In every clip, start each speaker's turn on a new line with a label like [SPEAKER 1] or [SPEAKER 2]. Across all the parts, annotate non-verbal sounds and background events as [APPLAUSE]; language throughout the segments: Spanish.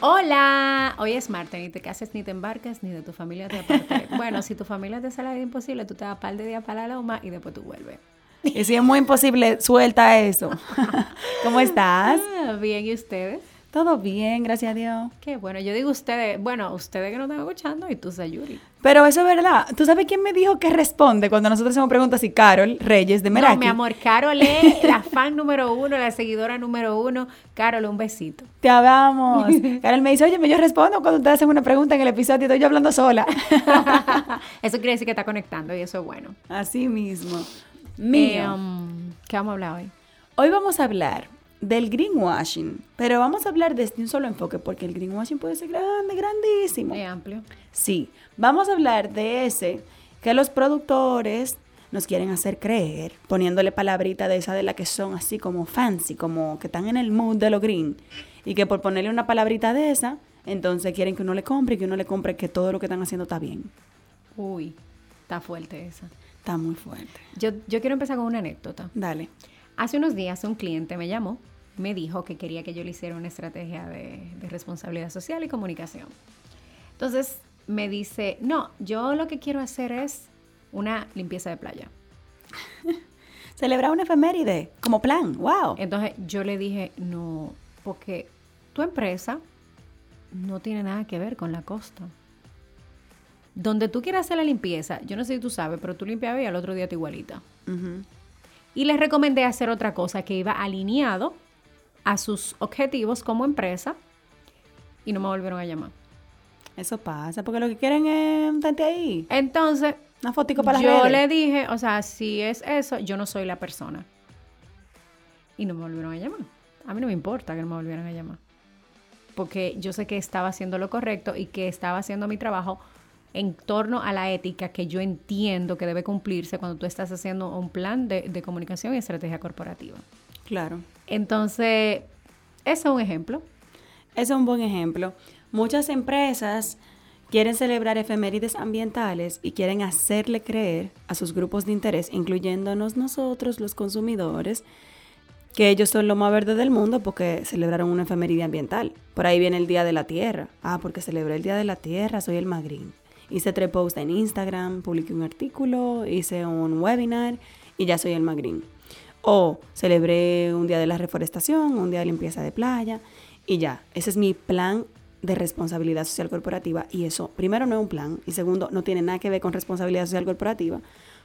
[SPEAKER 1] Hola, hoy es martes, ni te cases ni te embarques, ni de tu familia te apartes. [LAUGHS] bueno, si tu familia te sale de imposible, tú te vas par de días para la loma y después tú vuelves.
[SPEAKER 2] Y si es muy imposible, suelta eso. [LAUGHS] [LAUGHS] ¿Cómo estás?
[SPEAKER 1] Ah, bien, ¿y ustedes?
[SPEAKER 2] Todo bien, gracias a Dios.
[SPEAKER 1] Qué bueno, yo digo ustedes, bueno, ustedes que no están escuchando y tú, Sayuri.
[SPEAKER 2] Pero eso es verdad. ¿Tú sabes quién me dijo que responde cuando nosotros hacemos preguntas? Y Carol Reyes de Meraki.
[SPEAKER 1] No, mi amor, Carol es la [LAUGHS] fan número uno, la seguidora número uno. Carol, un besito.
[SPEAKER 2] Te amamos. Carol me dice, oye, yo respondo cuando ustedes hacen una pregunta en el episodio y estoy yo hablando sola. [LAUGHS]
[SPEAKER 1] eso quiere decir que está conectando y eso es bueno.
[SPEAKER 2] Así mismo.
[SPEAKER 1] Mío. Eh, um, ¿Qué vamos a hablar hoy?
[SPEAKER 2] Hoy vamos a hablar del greenwashing, pero vamos a hablar desde un solo enfoque porque el greenwashing puede ser grande, grandísimo.
[SPEAKER 1] Amplio.
[SPEAKER 2] Sí, vamos a hablar de ese que los productores nos quieren hacer creer, poniéndole palabrita de esa de la que son así como fancy, como que están en el mood de lo green, y que por ponerle una palabrita de esa, entonces quieren que uno le compre y que uno le compre que todo lo que están haciendo está bien.
[SPEAKER 1] Uy, está fuerte esa.
[SPEAKER 2] Está muy fuerte.
[SPEAKER 1] Yo, yo quiero empezar con una anécdota.
[SPEAKER 2] Dale.
[SPEAKER 1] Hace unos días un cliente me llamó, me dijo que quería que yo le hiciera una estrategia de, responsabilidad social y comunicación. Entonces me dice, no, yo lo que quiero hacer es una limpieza de playa. [LAUGHS]
[SPEAKER 2] Celebrar una efeméride como plan, wow.
[SPEAKER 1] Entonces yo le dije, no, porque tu empresa no tiene nada que ver con la costa. Donde tú quieras hacer la limpieza, yo no sé si tú sabes, pero tú limpiabas y al otro día te igualita. Y les recomendé hacer otra cosa que iba alineado a sus objetivos como empresa y no me volvieron a llamar.
[SPEAKER 2] Eso pasa, porque lo que quieren es un tante ahí.
[SPEAKER 1] Entonces,
[SPEAKER 2] una fotico para
[SPEAKER 1] Yo le dije, o sea, si es eso, yo no soy la persona. Y no me volvieron a llamar. A mí no me importa que no me volvieran a llamar. Porque yo sé que estaba haciendo lo correcto y que estaba haciendo mi trabajo en torno a la ética que yo entiendo que debe cumplirse cuando tú estás haciendo un plan de, comunicación y estrategia corporativa.
[SPEAKER 2] Claro.
[SPEAKER 1] Entonces, ese es un ejemplo.
[SPEAKER 2] Es un buen ejemplo. Muchas empresas quieren celebrar efemérides ambientales y quieren hacerle creer a sus grupos de interés, incluyéndonos nosotros, los consumidores, que ellos son lo más verde del mundo porque celebraron una efeméride ambiental. Por ahí viene el Día de la Tierra. Ah, porque celebré el Día de la Tierra, soy el más green. Hice tres posts en Instagram, publiqué un artículo, hice un webinar y ya soy el más green. O celebré un día de la reforestación, un día de limpieza de playa y ya. Ese es mi plan de responsabilidad social corporativa y eso, primero, no es un plan y segundo, no tiene nada que ver con responsabilidad social corporativa,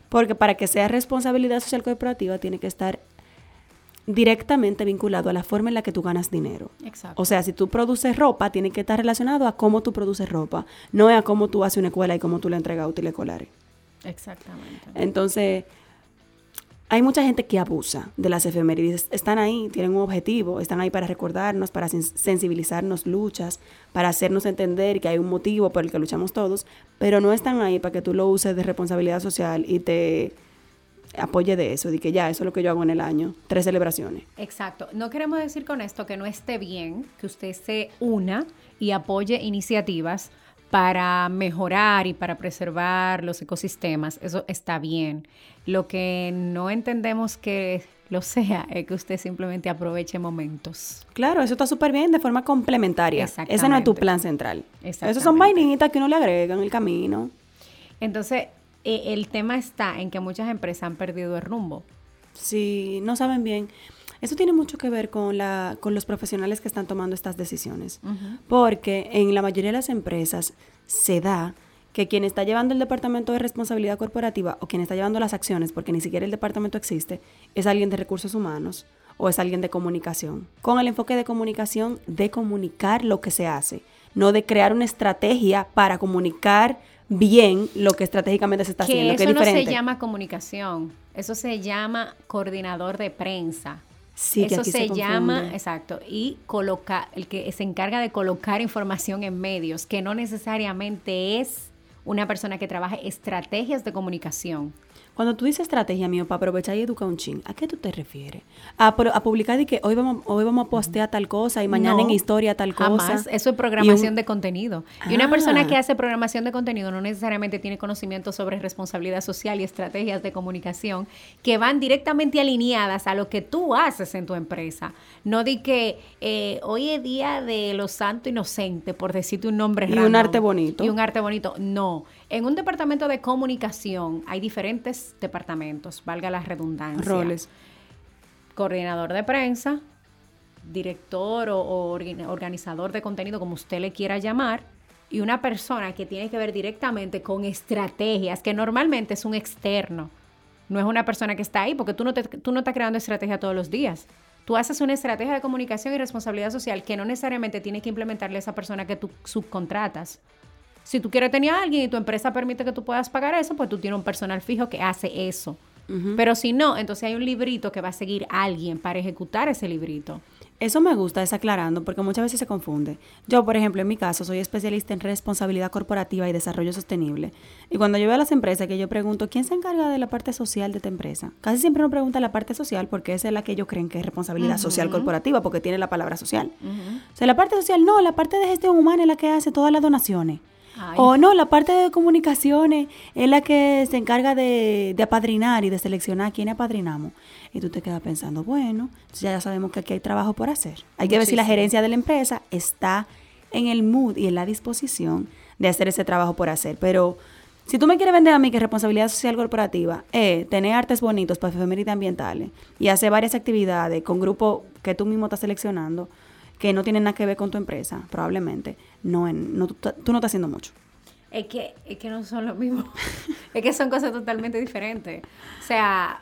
[SPEAKER 2] porque para que sea responsabilidad social corporativa tiene que estar directamente vinculado a la forma en la que tú ganas dinero.
[SPEAKER 1] Exacto.
[SPEAKER 2] O sea, si tú produces ropa, tiene que estar relacionado a cómo tú produces ropa, no a cómo tú haces una escuela y cómo tú le entregas útiles escolares.
[SPEAKER 1] Exactamente.
[SPEAKER 2] Entonces, hay mucha gente que abusa de las efemérides. Están ahí, tienen un objetivo, están ahí para recordarnos, para sensibilizarnos luchas, para hacernos entender que hay un motivo por el que luchamos todos, pero no están ahí para que tú lo uses de responsabilidad social y te apoye de eso, de que ya, eso es lo que yo hago en el año, tres celebraciones.
[SPEAKER 1] Exacto. No queremos decir con esto que no esté bien que usted se una y apoye iniciativas para mejorar y para preservar los ecosistemas. Eso está bien. Lo que no entendemos que lo sea [LAUGHS] es que usted simplemente aproveche momentos.
[SPEAKER 2] Claro, eso está súper bien de forma complementaria. Ese no es tu plan central. Esos son vainitas que uno le agrega en el camino.
[SPEAKER 1] Entonces, eh, el tema está en que muchas empresas han perdido el rumbo.
[SPEAKER 2] Sí, no saben bien. Eso tiene mucho que ver con, la, con los profesionales que están tomando estas decisiones. Porque en la mayoría de las empresas se da que quien está llevando el departamento de responsabilidad corporativa o quien está llevando las acciones, porque ni siquiera el departamento existe, es alguien de recursos humanos o es alguien de comunicación. Con el enfoque de comunicación, de comunicar lo que se hace, no de crear una estrategia para comunicar bien lo que estratégicamente se está
[SPEAKER 1] Que
[SPEAKER 2] haciendo, que
[SPEAKER 1] eso
[SPEAKER 2] es
[SPEAKER 1] no se
[SPEAKER 2] diferente.
[SPEAKER 1] llama comunicación, eso se llama coordinador de prensa.
[SPEAKER 2] Sí,
[SPEAKER 1] Eso se,
[SPEAKER 2] se
[SPEAKER 1] llama, exacto, y coloca, el que se encarga de colocar información en medios, que no necesariamente es una persona que trabaje estrategias de comunicación.
[SPEAKER 2] Cuando tú dices estrategia, mío, para aprovechar y educar un chin, ¿a qué tú te refieres? A, a publicar y que hoy vamos, hoy vamos a postear tal cosa y mañana
[SPEAKER 1] No,
[SPEAKER 2] en historia tal
[SPEAKER 1] Jamás.
[SPEAKER 2] cosa.
[SPEAKER 1] Eso es programación
[SPEAKER 2] un-
[SPEAKER 1] de contenido. Y una persona
[SPEAKER 2] Ah.
[SPEAKER 1] que hace programación de contenido no necesariamente tiene conocimiento sobre responsabilidad social y estrategias de comunicación que van directamente alineadas a lo que tú haces en tu empresa. No di que eh, hoy es día de los santos inocentes, por decirte un nombre
[SPEAKER 2] Y un arte bonito.
[SPEAKER 1] Y un arte bonito. No. En un departamento de comunicación hay diferentes departamentos, valga la redundancia
[SPEAKER 2] roles.
[SPEAKER 1] coordinador de prensa, director o, o orga- organizador de contenido, como usted le quiera llamar, y una persona que tiene que ver directamente con estrategias, que normalmente es un externo, no es una persona que está ahí, porque tú no, te- tú no estás creando estrategia todos los días. Tú haces una estrategia de comunicación y responsabilidad social que no necesariamente tiene que implementarle a esa persona que tú subcontratas. Si tú quieres tener a alguien y tu empresa permite que tú puedas pagar eso, pues tú tienes un personal fijo que hace eso. Pero si no, entonces hay un librito que va a seguir alguien para ejecutar ese librito.
[SPEAKER 2] Eso me gusta, es aclarando, porque muchas veces se confunde. Yo, por ejemplo, en mi caso, soy especialista en responsabilidad corporativa y desarrollo sostenible. Y cuando yo veo a las empresas que yo pregunto, ¿quién se encarga de la parte social de tu empresa? Casi siempre uno pregunta la parte social porque esa es la que ellos creen que es responsabilidad social corporativa, porque tiene la palabra social. O sea, la parte social, no, la parte de gestión humana es la que hace todas las donaciones.
[SPEAKER 1] Ay.
[SPEAKER 2] O no, la parte de comunicaciones es la que se encarga de, de apadrinar y de seleccionar quién apadrinamos. Y tú te quedas pensando, bueno, ya sabemos que aquí hay trabajo por hacer. Hay que ver si la gerencia de la empresa está en el mood y en la disposición de hacer ese trabajo por hacer. Pero si tú me quieres vender a mí que responsabilidad social corporativa es tener artes bonitos para efemérides ambientales y hacer varias actividades con grupos que tú mismo estás seleccionando que no tienen nada que ver con tu empresa, probablemente, no, en, no tú, tú no estás haciendo mucho.
[SPEAKER 1] Es que, es que no son lo mismo. [LAUGHS] es que son cosas totalmente diferentes. O sea,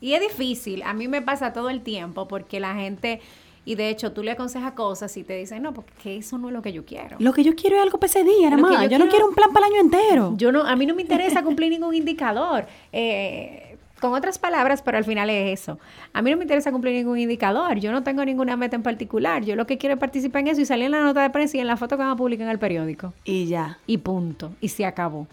[SPEAKER 1] y es difícil. A mí me pasa todo el tiempo porque la gente, y de hecho tú le aconsejas cosas y te dicen, no, porque eso no es lo que yo quiero.
[SPEAKER 2] Lo que yo quiero es algo para ese día, nada
[SPEAKER 1] Lo que
[SPEAKER 2] más. Yo,
[SPEAKER 1] yo
[SPEAKER 2] no
[SPEAKER 1] quiero-
[SPEAKER 2] quiero un plan para el año entero.
[SPEAKER 1] Yo no, a mí no me interesa cumplir [LAUGHS] ningún indicador. Eh, con otras palabras, pero al final es eso. A mí no me interesa cumplir ningún indicador. Yo no tengo ninguna meta en particular. Yo lo que quiero es participar en eso y salir en la nota de prensa y en la foto que van a publicar en el periódico.
[SPEAKER 2] Y ya.
[SPEAKER 1] Y punto. Y se acabó.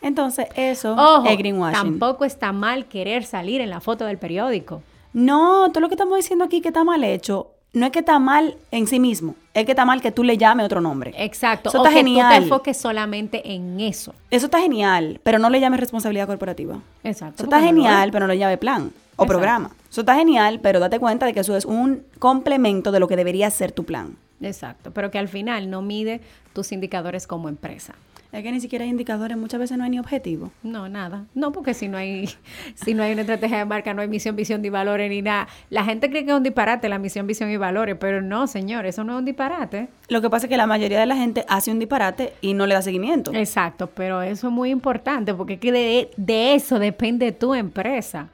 [SPEAKER 2] Entonces, eso
[SPEAKER 1] Ojo,
[SPEAKER 2] es greenwashing.
[SPEAKER 1] tampoco está mal querer salir en la foto del periódico.
[SPEAKER 2] No, todo lo que estamos diciendo aquí que está mal hecho, no es que está mal en sí mismo, es que está mal que tú le llames otro nombre.
[SPEAKER 1] Exacto.
[SPEAKER 2] Eso
[SPEAKER 1] o
[SPEAKER 2] está
[SPEAKER 1] que tú
[SPEAKER 2] genial.
[SPEAKER 1] te enfoques solamente en eso.
[SPEAKER 2] Eso está genial, pero no le llames responsabilidad corporativa.
[SPEAKER 1] Exacto.
[SPEAKER 2] Eso está
[SPEAKER 1] no
[SPEAKER 2] genial, pero no le llames plan o
[SPEAKER 1] Exacto.
[SPEAKER 2] programa. Eso está genial, pero date cuenta de que eso es un complemento de lo que debería ser tu plan.
[SPEAKER 1] Exacto. Pero que al final no mide tus indicadores como empresa.
[SPEAKER 2] Es que ni siquiera hay indicadores, muchas veces no hay ni objetivo.
[SPEAKER 1] No, nada. No, porque si no hay, [LAUGHS] si no hay una estrategia de marca, no hay misión, visión y valores ni nada. La gente cree que es un disparate la misión, visión y valores, pero no, señor, eso no es un disparate.
[SPEAKER 2] Lo que pasa es que la mayoría de la gente hace un disparate y no le da seguimiento.
[SPEAKER 1] Exacto, pero eso es muy importante porque es que de, de eso depende tu empresa.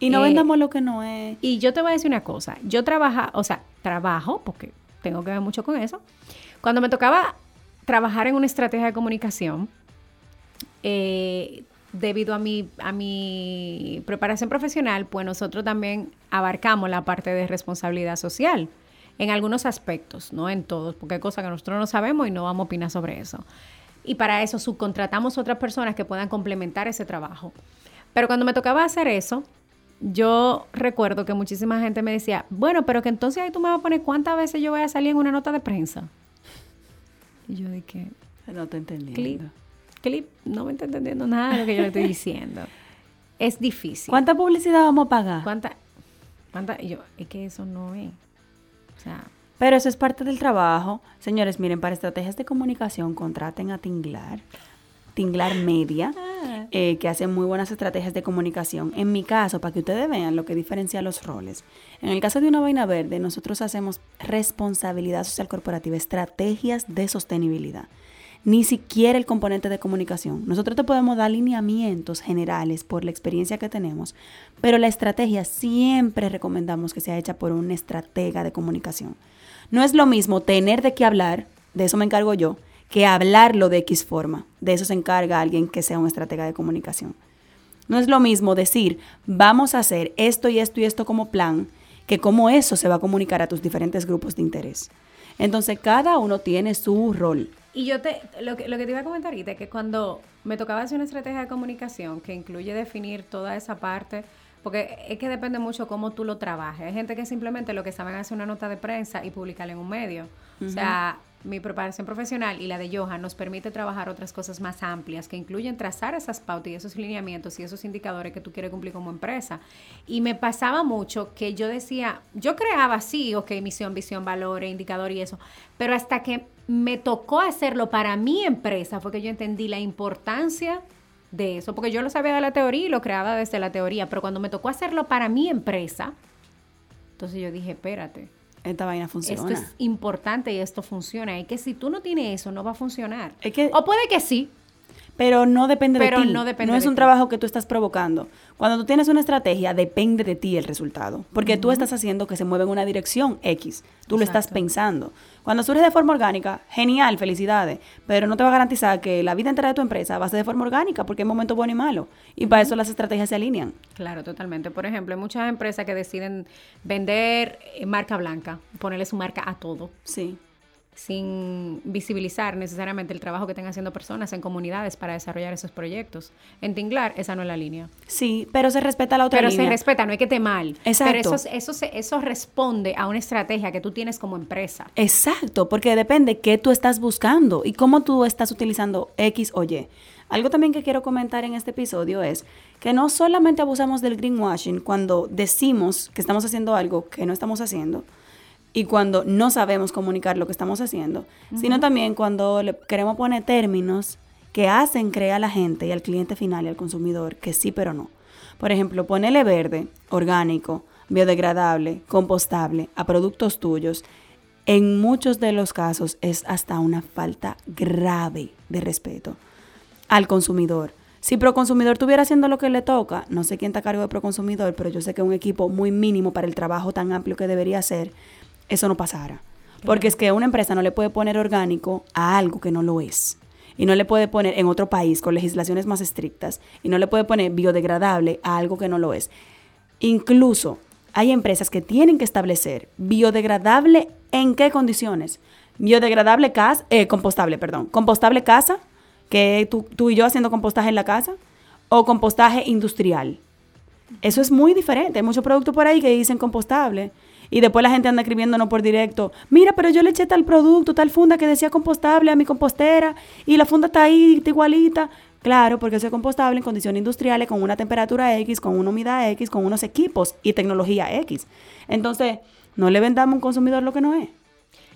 [SPEAKER 2] Y no
[SPEAKER 1] Eh,
[SPEAKER 2] vendamos lo que no es.
[SPEAKER 1] Y yo te voy a decir una cosa, yo trabaja, o sea, trabajo, porque tengo que ver mucho con eso. Cuando me tocaba trabajar en una estrategia de comunicación, eh, debido a mi, a mi preparación profesional, pues nosotros también abarcamos la parte de responsabilidad social en algunos aspectos, no en todos, porque hay cosas que nosotros no sabemos y no vamos a opinar sobre eso. Y para eso subcontratamos otras personas que puedan complementar ese trabajo. Pero cuando me tocaba hacer eso, yo recuerdo que muchísima gente me decía, bueno, pero que entonces ahí tú me vas a poner cuántas veces yo voy a salir en una nota de prensa. Y yo dije,
[SPEAKER 2] No te entendí.
[SPEAKER 1] clip, clip, no me está entendiendo nada de lo que yo le estoy diciendo. [LAUGHS] Es difícil.
[SPEAKER 2] ¿Cuánta publicidad vamos a pagar?
[SPEAKER 1] ¿Cuánta? ¿Cuánta? Y yo, es que eso no es. O sea,
[SPEAKER 2] Pero eso es parte del trabajo. Señores, miren, para estrategias de comunicación contraten a Tinglar. Tinglar Media, eh, que hace muy buenas estrategias de comunicación. En mi caso, para que ustedes vean lo que diferencia los roles. En el caso de una vaina verde, nosotros hacemos responsabilidad social corporativa, estrategias de sostenibilidad. ni siquiera el componente de comunicación. Nosotros te podemos dar lineamientos generales por la experiencia que tenemos, pero la estrategia siempre recomendamos que sea hecha por un estratega de comunicación. No es lo mismo tener de qué hablar, de eso me encargo yo, que hablarlo de X forma. De eso se encarga alguien que sea un estratega de comunicación. No es lo mismo decir, vamos a hacer esto y esto y esto como plan, que cómo eso se va a comunicar a tus diferentes grupos de interés. Entonces, cada uno tiene su rol.
[SPEAKER 1] Y yo te, lo que, lo que te iba a comentar ahorita es que cuando me tocaba hacer una estrategia de comunicación que incluye definir toda esa parte, porque es que depende mucho cómo tú lo trabajes. Hay gente que simplemente lo que saben es hacer una nota de prensa y publicarla en un medio. O sea, mi preparación profesional y la de Johan nos permite trabajar otras cosas más amplias que incluyen trazar esas pautas y esos lineamientos y esos indicadores que tú quieres cumplir como empresa. Y me pasaba mucho que yo decía, yo creaba sí, ok, misión, visión, valores, indicador y eso, pero hasta que me tocó hacerlo para mi empresa fue que yo entendí la importancia de eso, porque yo lo sabía de la teoría y lo creaba desde la teoría, pero cuando me tocó hacerlo para mi empresa, entonces yo dije, espérate,
[SPEAKER 2] esta vaina funciona.
[SPEAKER 1] esto es importante y esto funciona. Y que si tú no tienes eso, no va a funcionar. o puede que sí.
[SPEAKER 2] Pero no depende
[SPEAKER 1] pero
[SPEAKER 2] de ti.
[SPEAKER 1] No, depende
[SPEAKER 2] no es un
[SPEAKER 1] ti.
[SPEAKER 2] trabajo que tú estás provocando. Cuando tú tienes una estrategia, depende de ti el resultado. Porque tú estás haciendo que se mueva en una dirección X. Tú lo estás pensando. Cuando surge de forma orgánica, genial, felicidades. Pero no te va a garantizar que la vida entera de tu empresa va a ser de forma orgánica porque hay momentos buenos y malos. Y para eso las estrategias se alinean.
[SPEAKER 1] Claro, totalmente. Por ejemplo, hay muchas empresas que deciden vender eh, marca blanca, ponerle su marca a todo,
[SPEAKER 2] Sí.
[SPEAKER 1] Sin visibilizar necesariamente el trabajo que están haciendo personas en comunidades para desarrollar esos proyectos. En Tinglar, esa no es la línea.
[SPEAKER 2] Sí, pero se respeta la otra
[SPEAKER 1] Pero
[SPEAKER 2] línea.
[SPEAKER 1] se respeta, no hay que mal.
[SPEAKER 2] Exacto.
[SPEAKER 1] Pero eso, eso, se- eso responde a una estrategia que tú tienes como empresa.
[SPEAKER 2] Exacto, porque depende qué tú estás buscando y cómo tú estás utilizando X o Y. Algo también que quiero comentar en este episodio es que no solamente abusamos del greenwashing cuando decimos que estamos haciendo algo que no estamos haciendo y cuando no sabemos comunicar lo que estamos haciendo, sino también cuando le queremos poner términos que hacen creer a la gente y al cliente final y al consumidor que sí, pero no. Por ejemplo, ponele verde, orgánico, biodegradable, compostable a productos tuyos. En muchos de los casos es hasta una falta grave de respeto al consumidor. Si Proconsumidor estuviera haciendo lo que le toca, no sé quién está a cargo de Proconsumidor, pero yo sé que un equipo muy mínimo para el trabajo tan amplio que debería hacer, eso no pasara. Porque es que una empresa no le puede poner orgánico a algo que no lo es. Y no le puede poner en otro país con legislaciones más estrictas. Y no le puede poner biodegradable a algo que no lo es. Incluso hay empresas que tienen que establecer biodegradable en qué condiciones. Biodegradable casa, eh, compostable, perdón. Compostable casa, que tú, tú y yo haciendo compostaje en la casa, o compostaje industrial. Eso es muy diferente. Hay muchos productos por ahí que dicen compostable. Y después la gente anda escribiéndonos por directo. Mira, pero yo le eché tal producto, tal funda que decía compostable a mi compostera. Y la funda está ahí, está igualita. Claro, porque eso es compostable en condiciones industriales, con una temperatura X, con una humedad X, con unos equipos y tecnología X. Entonces, no le vendamos a un consumidor lo que no es.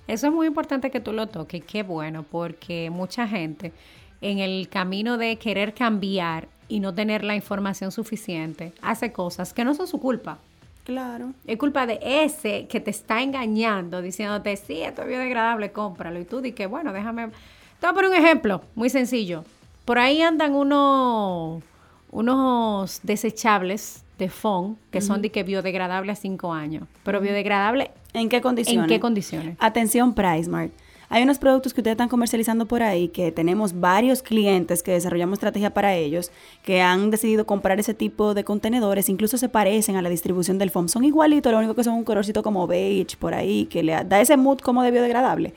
[SPEAKER 1] Eso es muy importante que tú lo toques, qué bueno, porque mucha gente en el camino de querer cambiar y no tener la información suficiente hace cosas que no son su culpa.
[SPEAKER 2] Claro.
[SPEAKER 1] Es culpa de ese que te está engañando, diciéndote, sí, esto es biodegradable, cómpralo. Y tú di que, bueno, déjame... Te voy a poner un ejemplo muy sencillo. Por ahí andan unos, unos desechables de FON que son de que biodegradable a cinco años. Pero biodegradable,
[SPEAKER 2] ¿En qué condiciones?
[SPEAKER 1] ¿en qué condiciones?
[SPEAKER 2] Atención, PriceMart. Hay unos productos que ustedes están comercializando por ahí que tenemos varios clientes que desarrollamos estrategia para ellos que han decidido comprar ese tipo de contenedores, incluso se parecen a la distribución del foam. Son igualitos, lo único que son un colorcito como beige por ahí que le da ese mood como de biodegradable.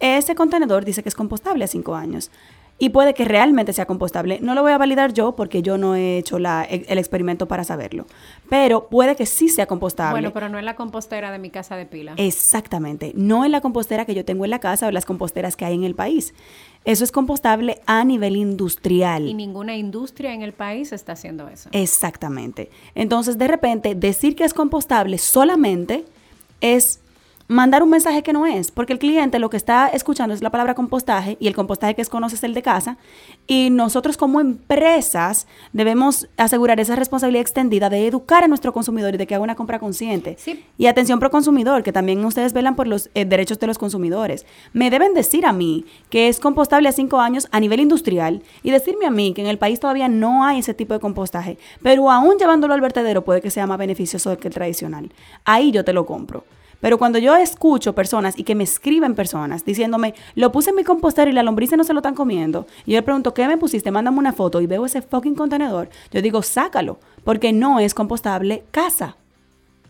[SPEAKER 2] Ese contenedor dice que es compostable a 5 años. Y puede que realmente sea compostable. No lo voy a validar yo porque yo no he hecho la- el experimento para saberlo. Pero puede que sí sea compostable.
[SPEAKER 1] Bueno, pero no es la compostera de mi casa de pila.
[SPEAKER 2] Exactamente, no en la compostera que yo tengo en la casa o las composteras que hay en el país. Eso es compostable a nivel industrial.
[SPEAKER 1] Y ninguna industria en el país está haciendo eso.
[SPEAKER 2] Exactamente. Entonces, de repente, decir que es compostable solamente es mandar un mensaje que no es, porque el cliente lo que está escuchando es la palabra compostaje y el compostaje que es conoce es el de casa y nosotros como empresas debemos asegurar esa responsabilidad extendida de educar a nuestro consumidor y de que haga una compra consciente.
[SPEAKER 1] Sí.
[SPEAKER 2] Y atención pro consumidor, que también ustedes velan por los eh, derechos de los consumidores. Me deben decir a mí que es compostable a cinco años a nivel industrial y decirme a mí que en el país todavía no hay ese tipo de compostaje, pero aún llevándolo al vertedero puede que sea más beneficioso que el tradicional. Ahí yo te lo compro. Pero cuando yo escucho personas y que me escriben personas diciéndome, lo puse en mi compostero y la lombrices no se lo están comiendo, y yo le pregunto, ¿qué me pusiste? Mándame una foto y veo ese fucking contenedor, yo digo, sácalo, porque no es compostable casa.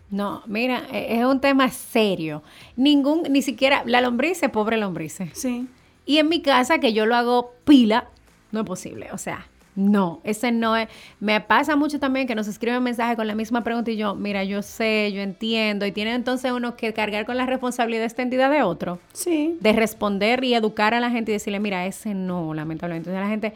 [SPEAKER 1] No, mira, e- es un tema serio. Ningún, ni siquiera, la lombrice, pobre lombrice.
[SPEAKER 2] Sí.
[SPEAKER 1] Y en mi casa, que yo lo hago pila, no es posible. O sea, no, ese no es. Me pasa mucho también que nos escriben mensajes con la misma pregunta y yo, mira, yo sé, yo entiendo. Y tiene entonces uno que cargar con la responsabilidad extendida de otro,
[SPEAKER 2] Sí.
[SPEAKER 1] de responder y educar a la gente y decirle, mira, ese no, lamentablemente. Entonces la gente,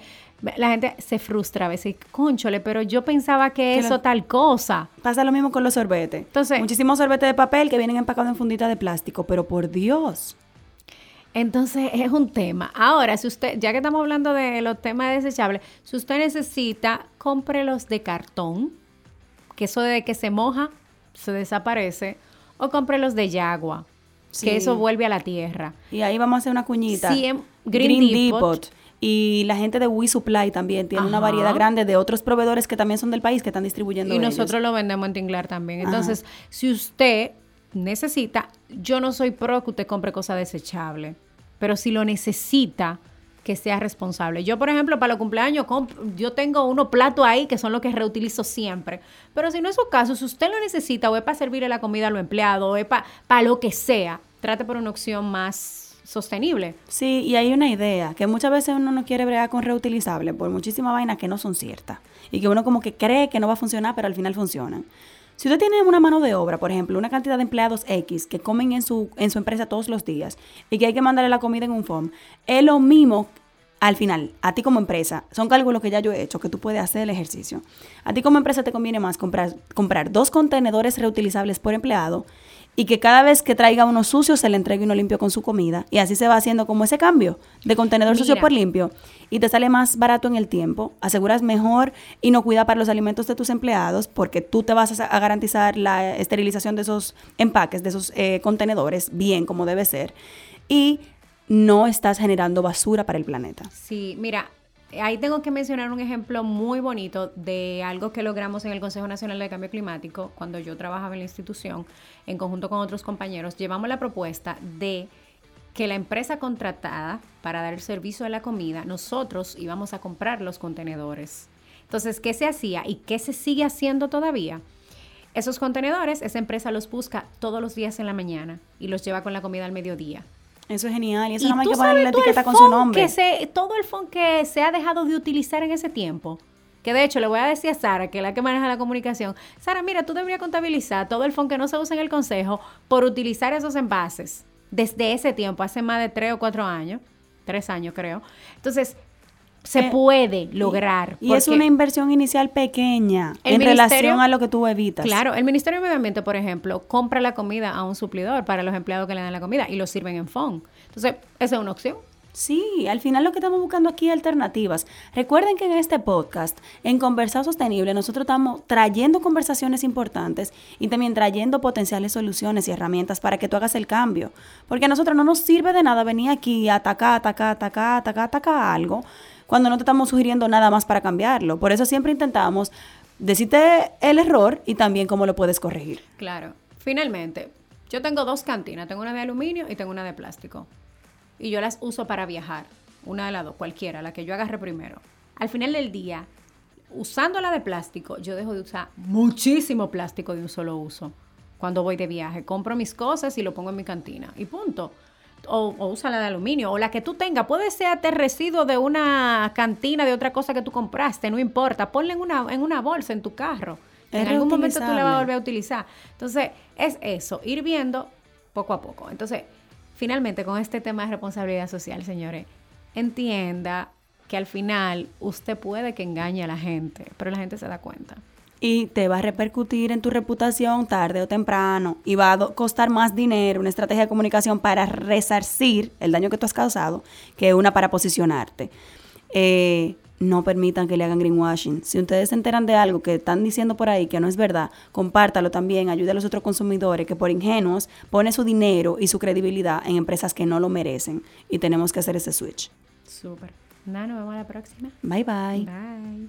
[SPEAKER 1] la gente se frustra a veces, conchole, pero yo pensaba que,
[SPEAKER 2] Que
[SPEAKER 1] eso
[SPEAKER 2] lo-
[SPEAKER 1] tal cosa.
[SPEAKER 2] Pasa lo mismo con los sorbetes.
[SPEAKER 1] Entonces-
[SPEAKER 2] Muchísimos sorbetes de papel que vienen empacados en fundita de plástico, pero por Dios.
[SPEAKER 1] Entonces es un tema. Ahora, si usted, ya que estamos hablando de los temas desechables, si usted necesita, cómprelos de cartón, que eso de que se moja, se desaparece, o cómprelos de yagua,
[SPEAKER 2] Sí.
[SPEAKER 1] que eso vuelve a la tierra.
[SPEAKER 2] Y ahí vamos a hacer una cuñita.
[SPEAKER 1] Sí, Green Depot.
[SPEAKER 2] Y la gente de We Supply también tiene una variedad grande de otros proveedores que también son del país que están distribuyendo.
[SPEAKER 1] Y
[SPEAKER 2] ellos.
[SPEAKER 1] nosotros lo vendemos en Tinglar también.
[SPEAKER 2] Ajá.
[SPEAKER 1] Entonces, si usted necesita, yo no soy pro que usted compre cosas desechables, pero si lo necesita, que sea responsable. Yo, por ejemplo, para los cumpleaños, yo tengo unos platos ahí que son los que reutilizo siempre. Pero si no es su caso, si usted lo necesita o es para servirle la comida a los empleados o es para lo que sea, trate por una opción más sostenible.
[SPEAKER 2] Sí, y hay una idea, que muchas veces uno no quiere bregar con reutilizable por muchísimas vainas que no son ciertas. Y que uno como que cree que no va a funcionar, pero al final funcionan. Si usted tiene una mano de obra, por ejemplo, una cantidad de empleados X que comen en su, en su empresa todos los días y que hay que mandarle la comida en un form, es lo mismo al final, a ti como empresa, son cálculos que ya yo he hecho, que tú puedes hacer el ejercicio. A ti como empresa te conviene más comprar, comprar dos contenedores reutilizables por empleado y que cada vez que traiga uno sucio se le entregue uno limpio con su comida. Y así se va haciendo como ese cambio de contenedor sucio por limpio. Y te sale más barato en el tiempo, aseguras mejor inocuidad para los alimentos de tus empleados porque tú te vas a, a garantizar la esterilización de esos empaques, de esos eh, contenedores bien como debe ser. Y no estás generando basura para el planeta.
[SPEAKER 1] Sí, mira, ahí tengo que mencionar un ejemplo muy bonito de algo que logramos en el Consejo Nacional de Cambio Climático cuando yo trabajaba en la institución en conjunto con otros compañeros. Llevamos la propuesta de que la empresa contratada para dar el servicio de la comida, nosotros íbamos a comprar los contenedores. Entonces, ¿qué se hacía y qué se sigue haciendo todavía? Esos contenedores, esa empresa los busca todos los días en la mañana y los lleva con la comida al mediodía.
[SPEAKER 2] Eso es genial. Y eso
[SPEAKER 1] Y
[SPEAKER 2] nada más hay que ponerle la etiqueta con su nombre.
[SPEAKER 1] Que se, todo el font que se ha dejado de utilizar en ese tiempo. Que de hecho le voy a decir a Sara, que es la que maneja la comunicación. Sara, mira, tú deberías contabilizar todo el font que no se usa en el consejo por utilizar esos envases desde ese tiempo, hace más de tres o cuatro años, tres años creo. Entonces, se
[SPEAKER 2] Eh,
[SPEAKER 1] puede lograr.
[SPEAKER 2] Y es una inversión inicial pequeña en relación a lo que tú evitas.
[SPEAKER 1] Claro, el Ministerio de Medio Ambiente, por ejemplo, compra la comida a un suplidor para los empleados que le dan la comida y lo sirven en font. Entonces, esa es una opción.
[SPEAKER 2] Sí, al final lo que estamos buscando aquí es alternativas. Recuerden que en este podcast, en Conversado Sostenible, nosotros estamos trayendo conversaciones importantes y también trayendo potenciales soluciones y herramientas para que tú hagas el cambio. Porque a nosotros no nos sirve de nada venir aquí a atacar, atacar, atacar, atacar, atacar algo cuando no te estamos sugiriendo nada más para cambiarlo. Por eso siempre intentamos decirte el error y también cómo lo puedes corregir.
[SPEAKER 1] Claro. Finalmente, yo tengo dos cantinas. Tengo una de aluminio y tengo una de plástico. Y yo las uso para viajar. Una de las dos, cualquiera, la que yo agarre primero. Al final del día, usando la de plástico, yo dejo de usar muchísimo plástico de un solo uso. Cuando voy de viaje, compro mis cosas y lo pongo en mi cantina. Y punto. O, o usa la de aluminio, o la que tú tengas. Puede ser el residuo de una cantina, de otra cosa que tú compraste, no importa. Ponla en una, en una bolsa en tu carro.
[SPEAKER 2] Es
[SPEAKER 1] en algún momento tú la vas a volver a utilizar. Entonces, es eso, ir viendo poco a poco. Entonces, finalmente, con este tema de responsabilidad social, señores, entienda que al final usted puede que engañe a la gente, pero la gente se da cuenta.
[SPEAKER 2] Y te va a repercutir en tu reputación tarde o temprano y va a costar más dinero una estrategia de comunicación para resarcir el daño que tú has causado que una para posicionarte. Eh, no permitan que le hagan greenwashing. Si ustedes se enteran de algo que están diciendo por ahí que no es verdad, compártalo también, ayude a los otros consumidores que por ingenuos pone su dinero y su credibilidad en empresas que no lo merecen. Y tenemos que hacer ese switch.
[SPEAKER 1] Súper. Nada, nos vemos a la próxima.
[SPEAKER 2] Bye bye.
[SPEAKER 1] Bye.